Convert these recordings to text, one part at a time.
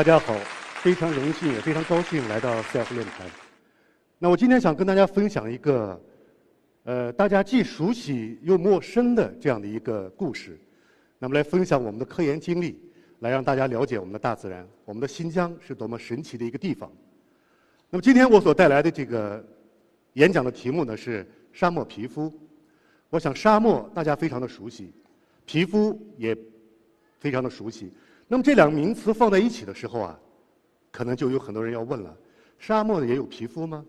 大家好，非常荣幸也非常高兴来到 CF 论坛。那我今天想跟大家分享一个，呃，大家既熟悉又陌生的这样的一个故事。那么来分享我们的科研经历，来让大家了解我们的大自然，我们的新疆是多么神奇的一个地方。那么今天我所带来的这个演讲的题目呢是沙漠皮肤。我想沙漠大家非常的熟悉，皮肤也非常的熟悉。那么这两个名词放在一起的时候啊，可能就有很多人要问了：沙漠也有皮肤吗？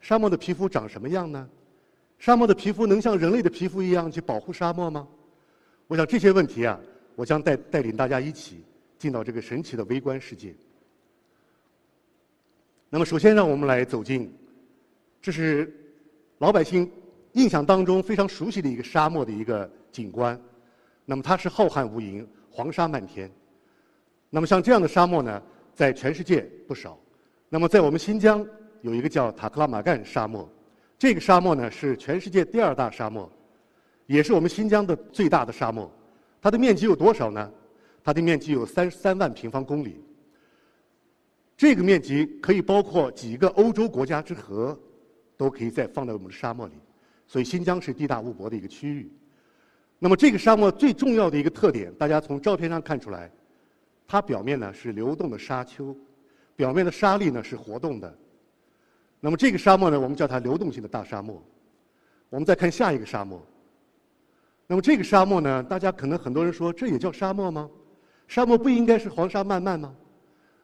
沙漠的皮肤长什么样呢？沙漠的皮肤能像人类的皮肤一样去保护沙漠吗？我想这些问题啊，我将带带领大家一起进到这个神奇的微观世界。那么首先让我们来走进，这是老百姓印象当中非常熟悉的一个沙漠的一个景观。那么它是浩瀚无垠，黄沙漫天。那么像这样的沙漠呢，在全世界不少。那么在我们新疆有一个叫塔克拉玛干沙漠，这个沙漠呢是全世界第二大沙漠，也是我们新疆的最大的沙漠。它的面积有多少呢？它的面积有三十三万平方公里。这个面积可以包括几个欧洲国家之和，都可以再放在我们的沙漠里。所以新疆是地大物博的一个区域。那么这个沙漠最重要的一个特点，大家从照片上看出来。它表面呢是流动的沙丘，表面的沙粒呢是活动的。那么这个沙漠呢，我们叫它流动性的大沙漠。我们再看下一个沙漠。那么这个沙漠呢，大家可能很多人说，这也叫沙漠吗？沙漠不应该是黄沙漫漫吗？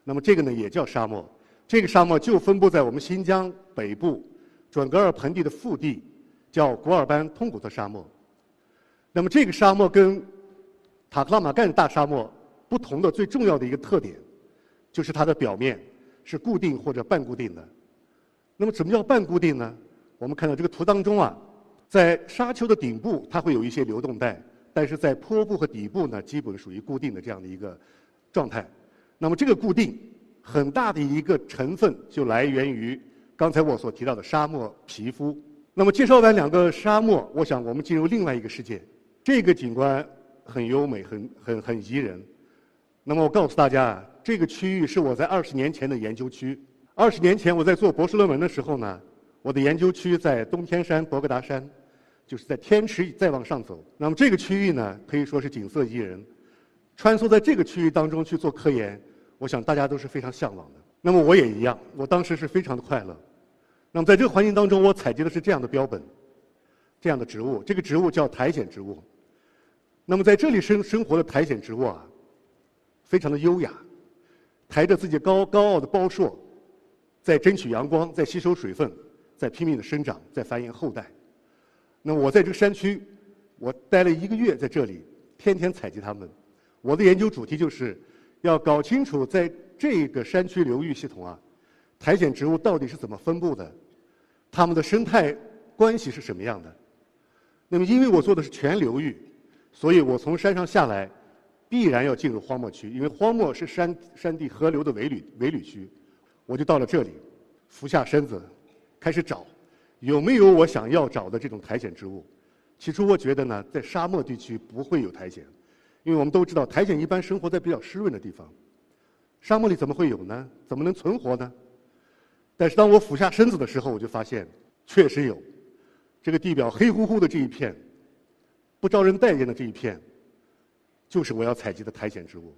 那么这个呢也叫沙漠。这个沙漠就分布在我们新疆北部准噶尔盆地的腹地，叫古尔班通古特沙漠。那么这个沙漠跟塔克拉玛干大沙漠。不同的最重要的一个特点，就是它的表面是固定或者半固定的。那么，什么叫半固定呢？我们看到这个图当中啊，在沙丘的顶部它会有一些流动带，但是在坡部和底部呢，基本属于固定的这样的一个状态。那么，这个固定很大的一个成分就来源于刚才我所提到的沙漠皮肤。那么，介绍完两个沙漠，我想我们进入另外一个世界。这个景观很优美，很很很宜人。那么我告诉大家啊，这个区域是我在二十年前的研究区。二十年前我在做博士论文的时候呢，我的研究区在东天山博格达山，就是在天池再往上走。那么这个区域呢，可以说是景色宜人。穿梭在这个区域当中去做科研，我想大家都是非常向往的。那么我也一样，我当时是非常的快乐。那么在这个环境当中，我采集的是这样的标本，这样的植物。这个植物叫苔藓植物。那么在这里生生活的苔藓植物啊。非常的优雅，抬着自己高高傲的包硕，在争取阳光，在吸收水分，在拼命的生长，在繁衍后代。那我在这个山区，我待了一个月在这里，天天采集它们。我的研究主题就是要搞清楚在这个山区流域系统啊，苔藓植物到底是怎么分布的，它们的生态关系是什么样的。那么因为我做的是全流域，所以我从山上下来。必然要进入荒漠区，因为荒漠是山山地河流的围旅围旅区。我就到了这里，俯下身子，开始找，有没有我想要找的这种苔藓植物。起初我觉得呢，在沙漠地区不会有苔藓，因为我们都知道苔藓一般生活在比较湿润的地方。沙漠里怎么会有呢？怎么能存活呢？但是当我俯下身子的时候，我就发现确实有。这个地表黑乎乎的这一片，不招人待见的这一片。就是我要采集的苔藓植物。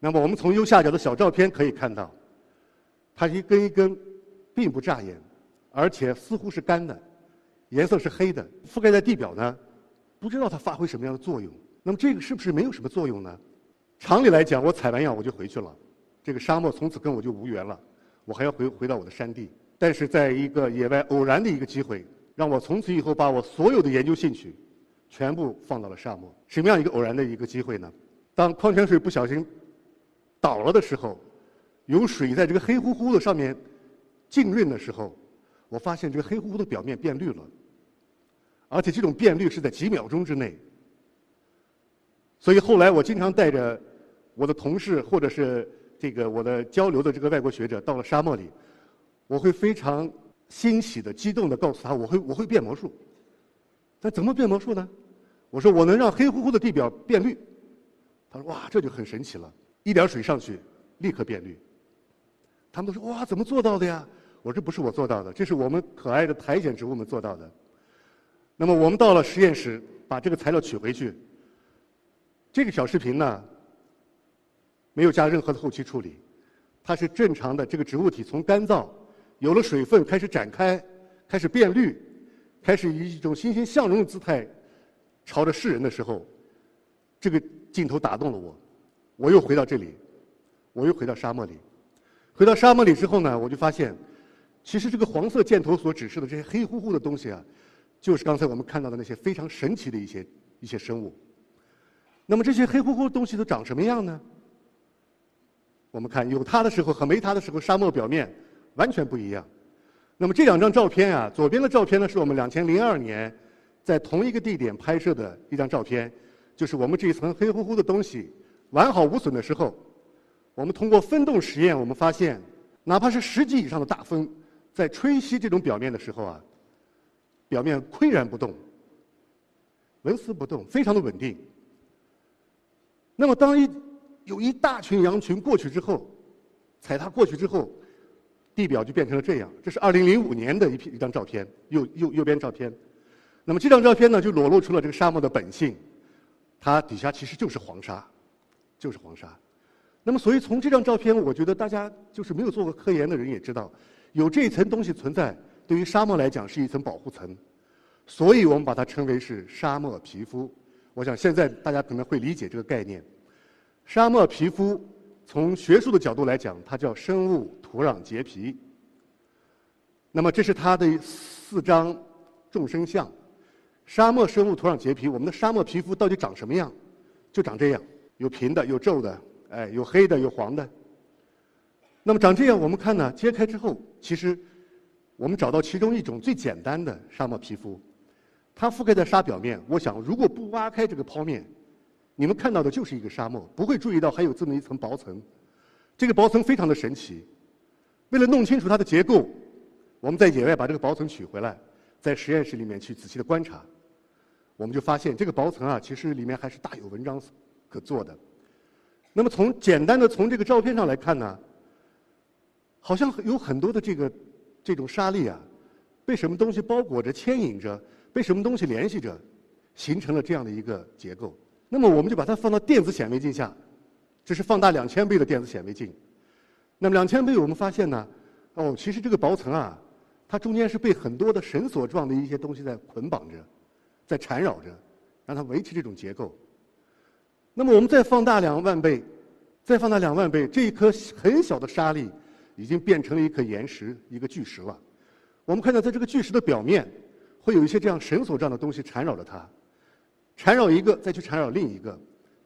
那么我们从右下角的小照片可以看到，它一根一根，并不扎眼，而且似乎是干的，颜色是黑的，覆盖在地表呢，不知道它发挥什么样的作用。那么这个是不是没有什么作用呢？常理来讲，我采完样我就回去了，这个沙漠从此跟我就无缘了，我还要回回到我的山地。但是在一个野外偶然的一个机会，让我从此以后把我所有的研究兴趣全部放到了沙漠。什么样一个偶然的一个机会呢？当矿泉水不小心倒了的时候，有水在这个黑乎乎的上面浸润的时候，我发现这个黑乎乎的表面变绿了，而且这种变绿是在几秒钟之内。所以后来我经常带着我的同事或者是这个我的交流的这个外国学者到了沙漠里，我会非常欣喜的、激动的告诉他，我会我会变魔术。那怎么变魔术呢？我说我能让黑乎乎的地表变绿。他说哇，这就很神奇了，一点水上去，立刻变绿。他们都说哇，怎么做到的呀？我说不是我做到的，这是我们可爱的苔藓植物们做到的。那么我们到了实验室，把这个材料取回去。这个小视频呢，没有加任何的后期处理，它是正常的。这个植物体从干燥，有了水分开始展开，开始变绿，开始以一种欣欣向荣的姿态朝着世人的时候，这个镜头打动了我。我又回到这里，我又回到沙漠里。回到沙漠里之后呢，我就发现，其实这个黄色箭头所指示的这些黑乎乎的东西啊，就是刚才我们看到的那些非常神奇的一些一些生物。那么这些黑乎乎的东西都长什么样呢？我们看有它的时候和没它的时候，沙漠表面完全不一样。那么这两张照片啊，左边的照片呢是我们两千零二年在同一个地点拍摄的一张照片，就是我们这一层黑乎乎的东西完好无损的时候，我们通过风洞实验，我们发现，哪怕是十级以上的大风，在吹袭这种表面的时候啊，表面岿然不动，纹丝不动，非常的稳定。那么，当一有一大群羊群过去之后，踩踏过去之后，地表就变成了这样。这是二零零五年的一批一张照片，右右右边照片。那么这张照片呢，就裸露出了这个沙漠的本性，它底下其实就是黄沙，就是黄沙。那么，所以从这张照片，我觉得大家就是没有做过科研的人也知道，有这一层东西存在，对于沙漠来讲是一层保护层，所以我们把它称为是沙漠皮肤。我想现在大家可能会理解这个概念。沙漠皮肤从学术的角度来讲，它叫生物土壤结皮。那么这是它的四张众生相。沙漠生物土壤结皮，我们的沙漠皮肤到底长什么样？就长这样，有平的，有皱的，哎，有黑的，有黄的。那么长这样，我们看呢，揭开之后，其实我们找到其中一种最简单的沙漠皮肤。它覆盖在沙表面，我想如果不挖开这个剖面，你们看到的就是一个沙漠，不会注意到还有这么一层薄层。这个薄层非常的神奇。为了弄清楚它的结构，我们在野外把这个薄层取回来，在实验室里面去仔细的观察，我们就发现这个薄层啊，其实里面还是大有文章可做的。那么从简单的从这个照片上来看呢，好像有很多的这个这种沙粒啊，被什么东西包裹着、牵引着。被什么东西联系着，形成了这样的一个结构。那么我们就把它放到电子显微镜下，这是放大两千倍的电子显微镜。那么两千倍，我们发现呢，哦，其实这个薄层啊，它中间是被很多的绳索状的一些东西在捆绑着，在缠绕着，让它维持这种结构。那么我们再放大两万倍，再放大两万倍，这一颗很小的沙粒已经变成了一颗岩石，一个巨石了。我们看到在这个巨石的表面。会有一些这样绳索状的东西缠绕着它，缠绕一个再去缠绕另一个，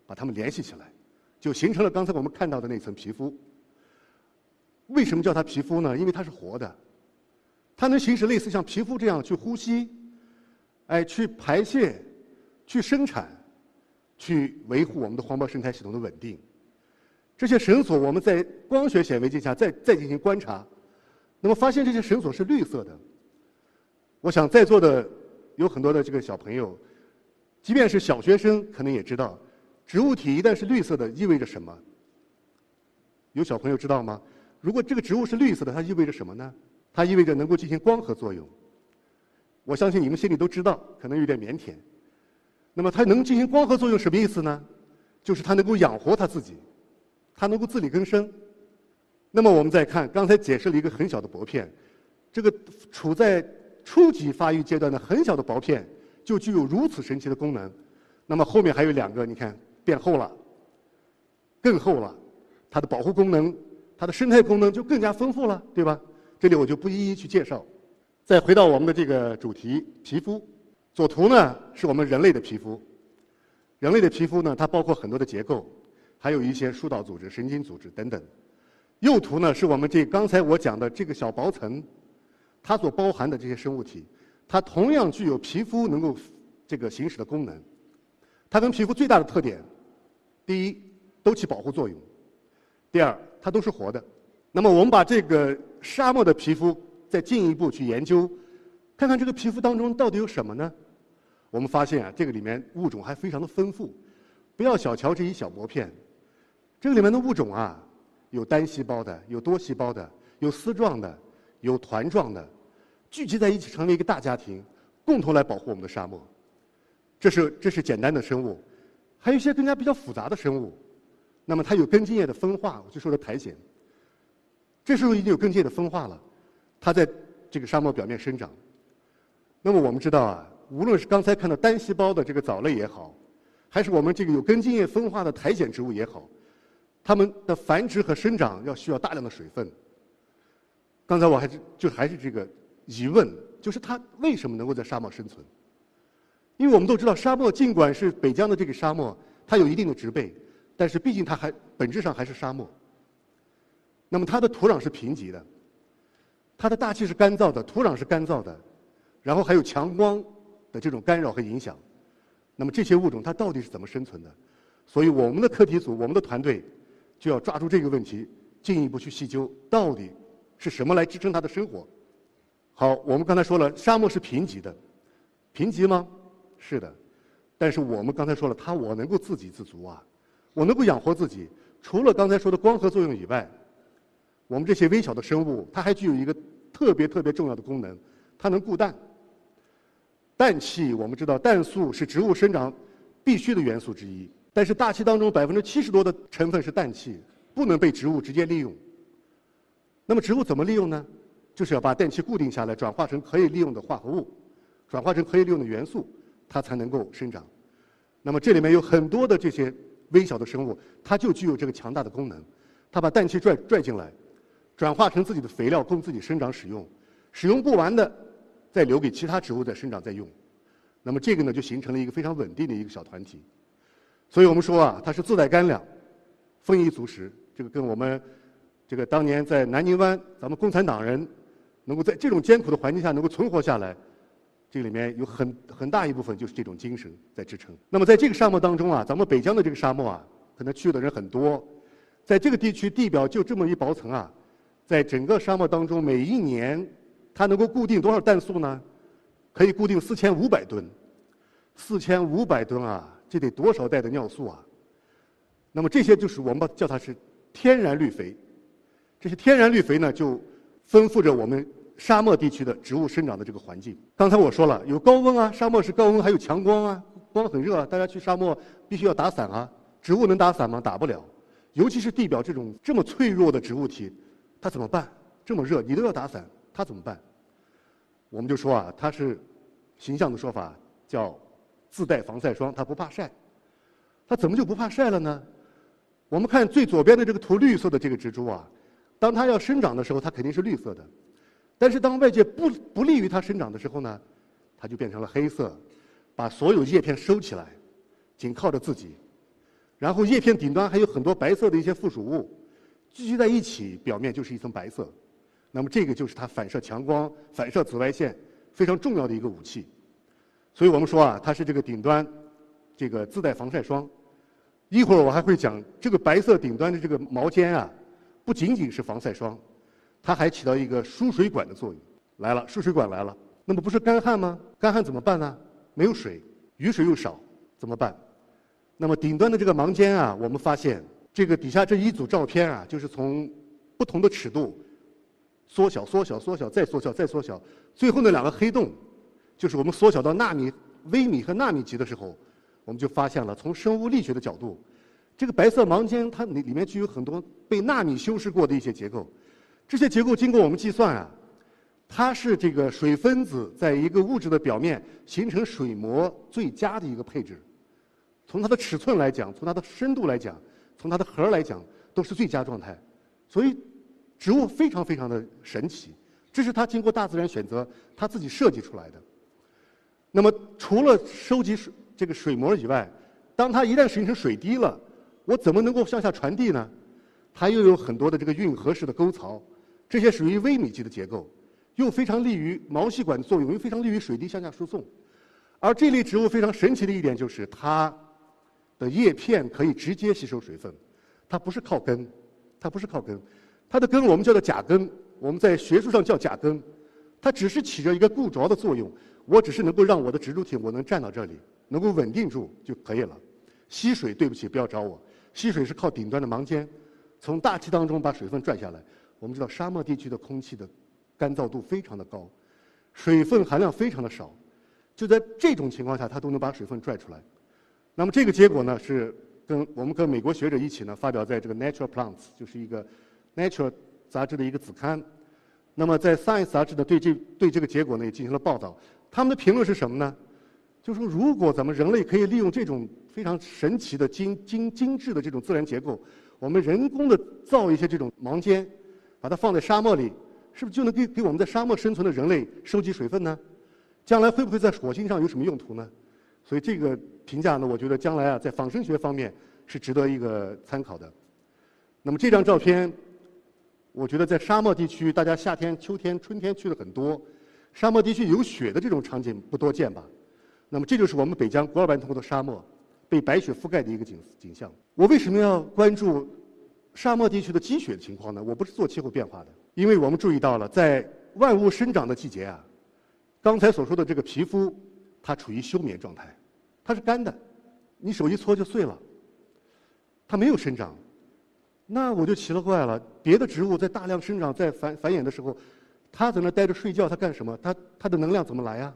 把它们联系起来，就形成了刚才我们看到的那层皮肤。为什么叫它皮肤呢？因为它是活的，它能行使类似像皮肤这样去呼吸，哎，去排泄，去生产，去维护我们的黄胞生态系统的稳定。这些绳索我们在光学显微镜下再再进行观察，那么发现这些绳索是绿色的。我想在座的有很多的这个小朋友，即便是小学生，可能也知道，植物体一旦是绿色的，意味着什么？有小朋友知道吗？如果这个植物是绿色的，它意味着什么呢？它意味着能够进行光合作用。我相信你们心里都知道，可能有点腼腆。那么它能进行光合作用什么意思呢？就是它能够养活它自己，它能够自力更生。那么我们再看，刚才解释了一个很小的薄片，这个处在。初级发育阶段的很小的薄片，就具有如此神奇的功能。那么后面还有两个，你看变厚了，更厚了，它的保护功能、它的生态功能就更加丰富了，对吧？这里我就不一一去介绍。再回到我们的这个主题，皮肤。左图呢是我们人类的皮肤，人类的皮肤呢它包括很多的结构，还有一些疏导组织、神经组织等等。右图呢是我们这刚才我讲的这个小薄层，它所包含的这些生物体，它同样具有皮肤能够这个行使的功能。它跟皮肤最大的特点，第一都起保护作用，第二它都是活的。那么我们把这个沙漠的皮肤再进一步去研究，看看这个皮肤当中到底有什么呢？我们发现啊，这个里面物种还非常的丰富，不要小瞧这一小薄片，这个里面的物种啊，有单细胞的，有多细胞的，有丝状的，有团状的，聚集在一起成为一个大家庭，共同来保护我们的沙漠。这是这是简单的生物，还有一些更加比较复杂的生物，那么它有根茎叶的分化，我就说的苔藓。这时候已经有根茎叶的分化了，它在这个沙漠表面生长。那么我们知道啊。无论是刚才看到单细胞的这个藻类也好，还是我们这个有根茎叶分化的苔藓植物也好，它们的繁殖和生长要需要大量的水分。刚才我还是就还是这个疑问，就是它为什么能够在沙漠生存？因为我们都知道，沙漠尽管是北疆的这个沙漠，它有一定的植被，但是毕竟它还本质上还是沙漠。那么它的土壤是贫瘠的，它的大气是干燥的，土壤是干燥的，然后还有强光。的这种干扰和影响，那么这些物种它到底是怎么生存的？所以我们的课题组，我们的团队就要抓住这个问题，进一步去细究，到底是什么来支撑它的生活？好，我们刚才说了，沙漠是贫瘠的，贫瘠吗？是的，但是我们刚才说了，它我能够自给自足啊，我能够养活自己。除了刚才说的光合作用以外，我们这些微小的生物，它还具有一个特别特别重要的功能，它能固氮。氮气，我们知道氮素是植物生长必须的元素之一，但是大气当中百分之七十多的成分是氮气，不能被植物直接利用。那么植物怎么利用呢？就是要把氮气固定下来，转化成可以利用的化合物，转化成可以利用的元素，它才能够生长。那么这里面有很多的这些微小的生物，它就具有这个强大的功能，它把氮气拽拽进来，转化成自己的肥料供自己生长使用，使用不完的。再留给其他植物在生长再用，那么这个呢就形成了一个非常稳定的一个小团体。所以我们说啊，它是自带干粮，丰衣足食。这个跟我们这个当年在南泥湾，咱们共产党人能够在这种艰苦的环境下能够存活下来，这里面有很很大一部分就是这种精神在支撑。那么在这个沙漠当中啊，咱们北疆的这个沙漠啊，可能去的人很多，在这个地区地表就这么一薄层啊，在整个沙漠当中每一年。它能够固定多少氮素呢？可以固定四千五百吨，四千五百吨啊，这得多少袋的尿素啊？那么这些就是我们把叫它是天然绿肥。这些天然绿肥呢，就丰富着我们沙漠地区的植物生长的这个环境。刚才我说了，有高温啊，沙漠是高温，还有强光啊，光很热啊，大家去沙漠必须要打伞啊。植物能打伞吗？打不了，尤其是地表这种这么脆弱的植物体，它怎么办？这么热，你都要打伞。它怎么办？我们就说啊，它是形象的说法，叫自带防晒霜，它不怕晒。它怎么就不怕晒了呢？我们看最左边的这个涂绿色的这个植株啊，当它要生长的时候，它肯定是绿色的；但是当外界不不利于它生长的时候呢，它就变成了黑色，把所有叶片收起来，紧靠着自己，然后叶片顶端还有很多白色的一些附属物聚集在一起，表面就是一层白色。那么这个就是它反射强光、反射紫外线非常重要的一个武器，所以我们说啊，它是这个顶端这个自带防晒霜。一会儿我还会讲这个白色顶端的这个毛尖啊，不仅仅是防晒霜，它还起到一个输水管的作用。来了，输水管来了，那么不是干旱吗？干旱怎么办呢？没有水，雨水又少，怎么办？那么顶端的这个芒尖啊，我们发现这个底下这一组照片啊，就是从不同的尺度。缩小，缩小，缩小，再缩小，再缩小，最后那两个黑洞，就是我们缩小到纳米、微米和纳米级的时候，我们就发现了，从生物力学的角度，这个白色芒尖它里里面具有很多被纳米修饰过的一些结构，这些结构经过我们计算啊，它是这个水分子在一个物质的表面形成水膜最佳的一个配置，从它的尺寸来讲，从它的深度来讲，从它的核来讲，都是最佳状态，所以。植物非常非常的神奇，这是它经过大自然选择，它自己设计出来的。那么，除了收集水这个水膜以外，当它一旦形成水滴了，我怎么能够向下传递呢？它又有很多的这个运河式的沟槽，这些属于微米级的结构，又非常利于毛细管的作用，又非常利于水滴向下输送。而这类植物非常神奇的一点就是它的叶片可以直接吸收水分，它不是靠根，它不是靠根，它的根我们叫做假根，我们在学术上叫假根，它只是起着一个固着的作用，我只是能够让我的植株体我能站到这里，能够稳定住就可以了。吸水，对不起，不要找我，吸水是靠顶端的芒尖，从大气当中把水分拽下来。我们知道沙漠地区的空气的干燥度非常的高，水分含量非常的少。就在这种情况下，它都能把水分拽出来。那么这个结果呢，是跟我们跟美国学者一起呢，发表在这个《Nature Plants》，就是一个《Nature》杂志的一个子刊。那么在《Science》杂志呢，对这对这个结果呢，也进行了报道。他们的评论是什么呢？就说如果咱们人类可以利用这种非常神奇的精精精致的这种自然结构，我们人工的造一些这种芒尖，把它放在沙漠里，是不是就能给给我们在沙漠生存的人类收集水分呢？将来会不会在火星上有什么用途呢？所以这个评价呢，我觉得将来啊，在仿生学方面是值得一个参考的。那么这张照片，我觉得在沙漠地区，大家夏天、秋天、春天去的很多，沙漠地区有雪的这种场景不多见吧？那么这就是我们北疆古尔班通的沙漠被白雪覆盖的一个景景象。我为什么要关注沙漠地区的积雪情况呢？我不是做气候变化的，因为我们注意到了，在万物生长的季节啊。刚才所说的这个皮肤，它处于休眠状态，它是干的，你手一搓就碎了。它没有生长，那我就奇了怪了。别的植物在大量生长、在繁繁衍的时候，它在那待着睡觉，它干什么？它它的能量怎么来呀？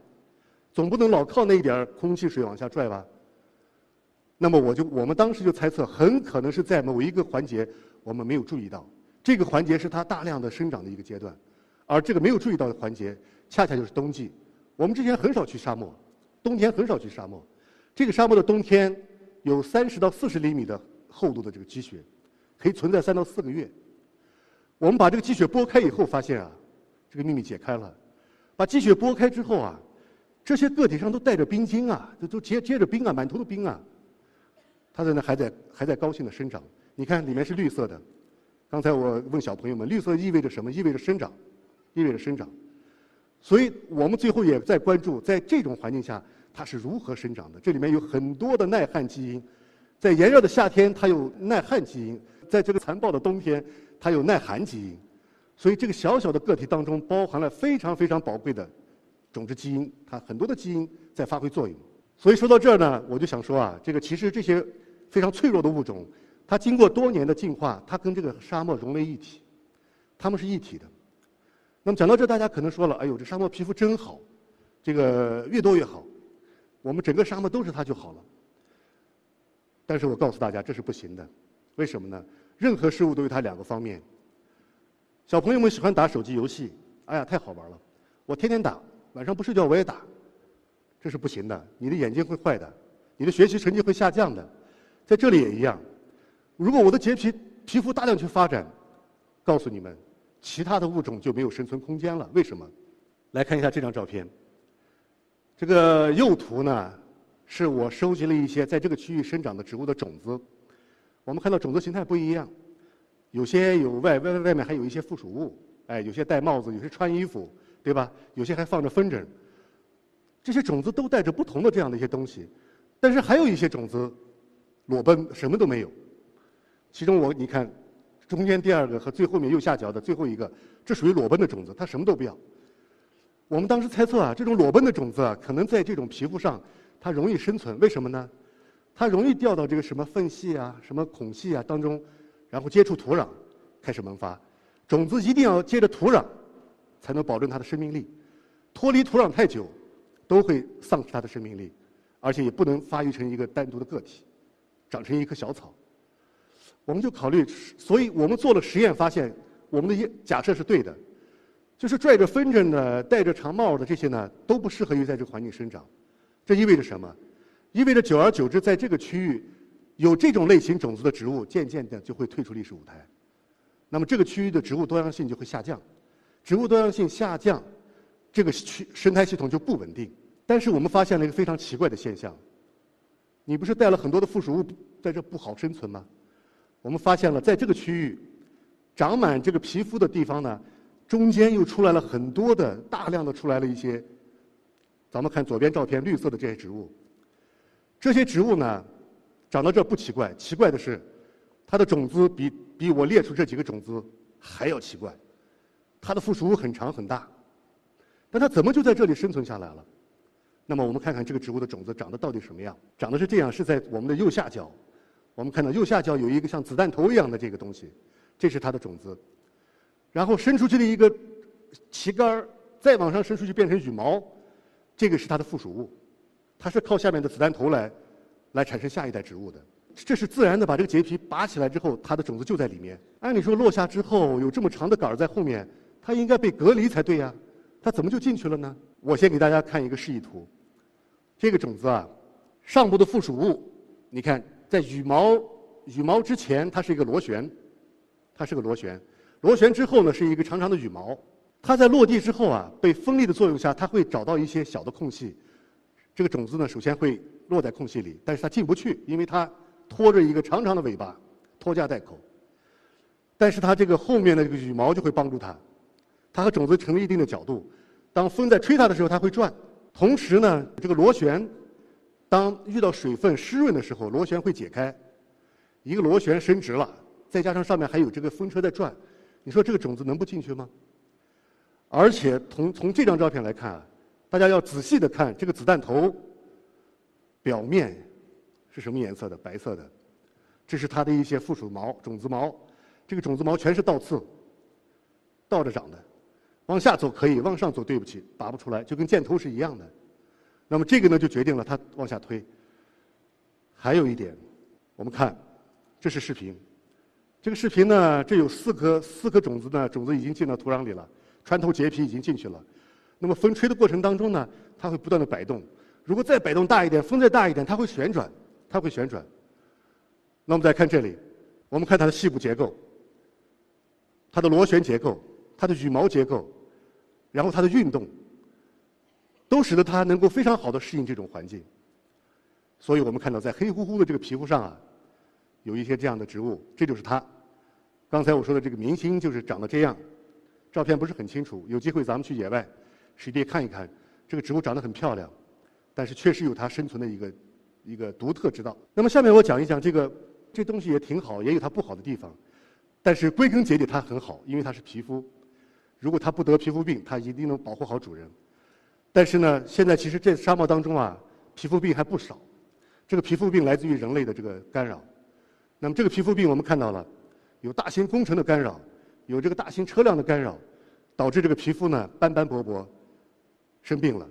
总不能老靠那一点空气水往下拽吧？那么我就我们当时就猜测，很可能是在某一个环节我们没有注意到，这个环节是它大量的生长的一个阶段，而这个没有注意到的环节。恰恰就是冬季，我们之前很少去沙漠，冬天很少去沙漠。这个沙漠的冬天有三十到四十厘米的厚度的这个积雪，可以存在三到四个月。我们把这个积雪拨开以后，发现啊，这个秘密解开了。把积雪拨开之后啊，这些个体上都带着冰晶啊，都都结结着冰啊，满头的冰啊。它在那还在还在高兴的生长。你看里面是绿色的。刚才我问小朋友们，绿色意味着什么？意味着生长，意味着生长。所以我们最后也在关注，在这种环境下它是如何生长的。这里面有很多的耐旱基因，在炎热的夏天它有耐旱基因，在这个残暴的冬天它有耐寒基因。所以这个小小的个体当中包含了非常非常宝贵的种子基因，它很多的基因在发挥作用。所以说到这儿呢，我就想说啊，这个其实这些非常脆弱的物种，它经过多年的进化，它跟这个沙漠融为一体，它们是一体的。那么讲到这，大家可能说了：“哎呦，这沙漠皮肤真好，这个越多越好，我们整个沙漠都是它就好了。”但是我告诉大家，这是不行的。为什么呢？任何事物都有它两个方面。小朋友们喜欢打手机游戏，哎呀，太好玩了！我天天打，晚上不睡觉我也打，这是不行的。你的眼睛会坏的，你的学习成绩会下降的。在这里也一样。如果我的洁皮皮肤大量去发展，告诉你们。其他的物种就没有生存空间了。为什么？来看一下这张照片。这个右图呢，是我收集了一些在这个区域生长的植物的种子。我们看到种子形态不一样，有些有外外外面还有一些附属物，哎，有些戴帽子，有些穿衣服，对吧？有些还放着风筝。这些种子都带着不同的这样的一些东西，但是还有一些种子裸奔，什么都没有。其中我你看。中间第二个和最后面右下角的最后一个，这属于裸奔的种子，它什么都不要。我们当时猜测啊，这种裸奔的种子啊，可能在这种皮肤上，它容易生存。为什么呢？它容易掉到这个什么缝隙啊、什么孔隙啊当中，然后接触土壤，开始萌发。种子一定要接着土壤，才能保证它的生命力。脱离土壤太久，都会丧失它的生命力，而且也不能发育成一个单独的个体，长成一棵小草。我们就考虑，所以我们做了实验，发现我们的假设是对的，就是拽着风筝的、戴着长帽的这些呢，都不适合于在这个环境生长。这意味着什么？意味着久而久之，在这个区域有这种类型种子的植物，渐渐的就会退出历史舞台。那么这个区域的植物多样性就会下降，植物多样性下降，这个区生态系统就不稳定。但是我们发现了一个非常奇怪的现象，你不是带了很多的附属物在这不好生存吗？我们发现了，在这个区域长满这个皮肤的地方呢，中间又出来了很多的大量的出来了一些，咱们看左边照片绿色的这些植物，这些植物呢长到这不奇怪，奇怪的是它的种子比比我列出这几个种子还要奇怪，它的附属物很长很大，但它怎么就在这里生存下来了？那么我们看看这个植物的种子长得到底什么样？长得是这样，是在我们的右下角。我们看到右下角有一个像子弹头一样的这个东西，这是它的种子。然后伸出去的一个旗杆儿，再往上伸出去变成羽毛，这个是它的附属物。它是靠下面的子弹头来来产生下一代植物的。这是自然的，把这个结皮拔起来之后，它的种子就在里面。按理说落下之后有这么长的杆儿在后面，它应该被隔离才对呀，它怎么就进去了呢？我先给大家看一个示意图。这个种子啊，上部的附属物，你看。在羽毛羽毛之前，它是一个螺旋，它是个螺旋。螺旋之后呢，是一个长长的羽毛。它在落地之后啊，被风力的作用下，它会找到一些小的空隙。这个种子呢，首先会落在空隙里，但是它进不去，因为它拖着一个长长的尾巴，拖家带口。但是它这个后面的这个羽毛就会帮助它，它和种子成了一定的角度。当风在吹它的时候，它会转。同时呢，这个螺旋。当遇到水分湿润的时候，螺旋会解开，一个螺旋伸直了，再加上上面还有这个风车在转，你说这个种子能不进去吗？而且从从这张照片来看啊，大家要仔细的看这个子弹头表面是什么颜色的？白色的，这是它的一些附属毛、种子毛，这个种子毛全是倒刺，倒着长的，往下走可以，往上走对不起，拔不出来，就跟箭头是一样的。那么这个呢，就决定了它往下推。还有一点，我们看，这是视频。这个视频呢，这有四颗四颗种子呢，种子已经进到土壤里了，穿透结皮已经进去了。那么风吹的过程当中呢，它会不断的摆动。如果再摆动大一点，风再大一点，它会旋转，它会旋转。那我们再看这里，我们看它的细部结构，它的螺旋结构，它的羽毛结构，然后它的运动。都使得它能够非常好的适应这种环境，所以我们看到在黑乎乎的这个皮肤上啊，有一些这样的植物，这就是它。刚才我说的这个明星就是长得这样，照片不是很清楚，有机会咱们去野外实地看一看，这个植物长得很漂亮，但是确实有它生存的一个一个独特之道。那么下面我讲一讲这个这东西也挺好，也有它不好的地方，但是归根结底它很好，因为它是皮肤，如果它不得皮肤病，它一定能保护好主人。但是呢，现在其实这沙漠当中啊，皮肤病还不少。这个皮肤病来自于人类的这个干扰。那么这个皮肤病我们看到了，有大型工程的干扰，有这个大型车辆的干扰，导致这个皮肤呢斑斑驳驳，生病了。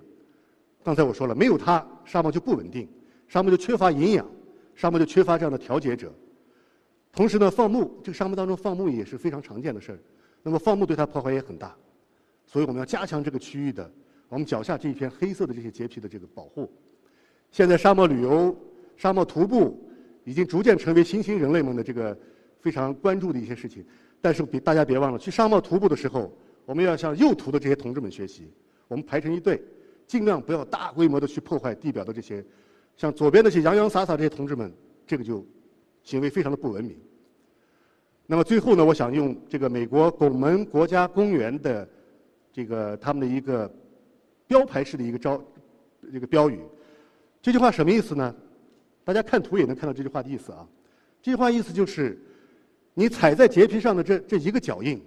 刚才我说了，没有它，沙漠就不稳定，沙漠就缺乏营养，沙漠就缺乏这样的调节者。同时呢，放牧，这个沙漠当中放牧也是非常常见的事儿。那么放牧对它破坏也很大，所以我们要加强这个区域的。我们脚下这一片黑色的这些结皮的这个保护，现在沙漠旅游、沙漠徒步已经逐渐成为新兴人类们的这个非常关注的一些事情。但是别大家别忘了，去沙漠徒步的时候，我们要向右图的这些同志们学习。我们排成一队，尽量不要大规模的去破坏地表的这些，像左边那些洋洋洒洒这些同志们，这个就行为非常的不文明。那么最后呢，我想用这个美国拱门国家公园的这个他们的一个。标牌式的一个招，这个标语，这句话什么意思呢？大家看图也能看到这句话的意思啊。这句话意思就是，你踩在结皮上的这这一个脚印，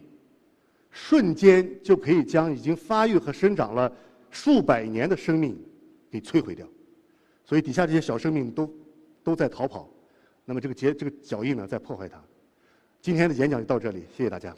瞬间就可以将已经发育和生长了数百年的生命给摧毁掉。所以底下这些小生命都都在逃跑，那么这个结这个脚印呢在破坏它。今天的演讲就到这里，谢谢大家。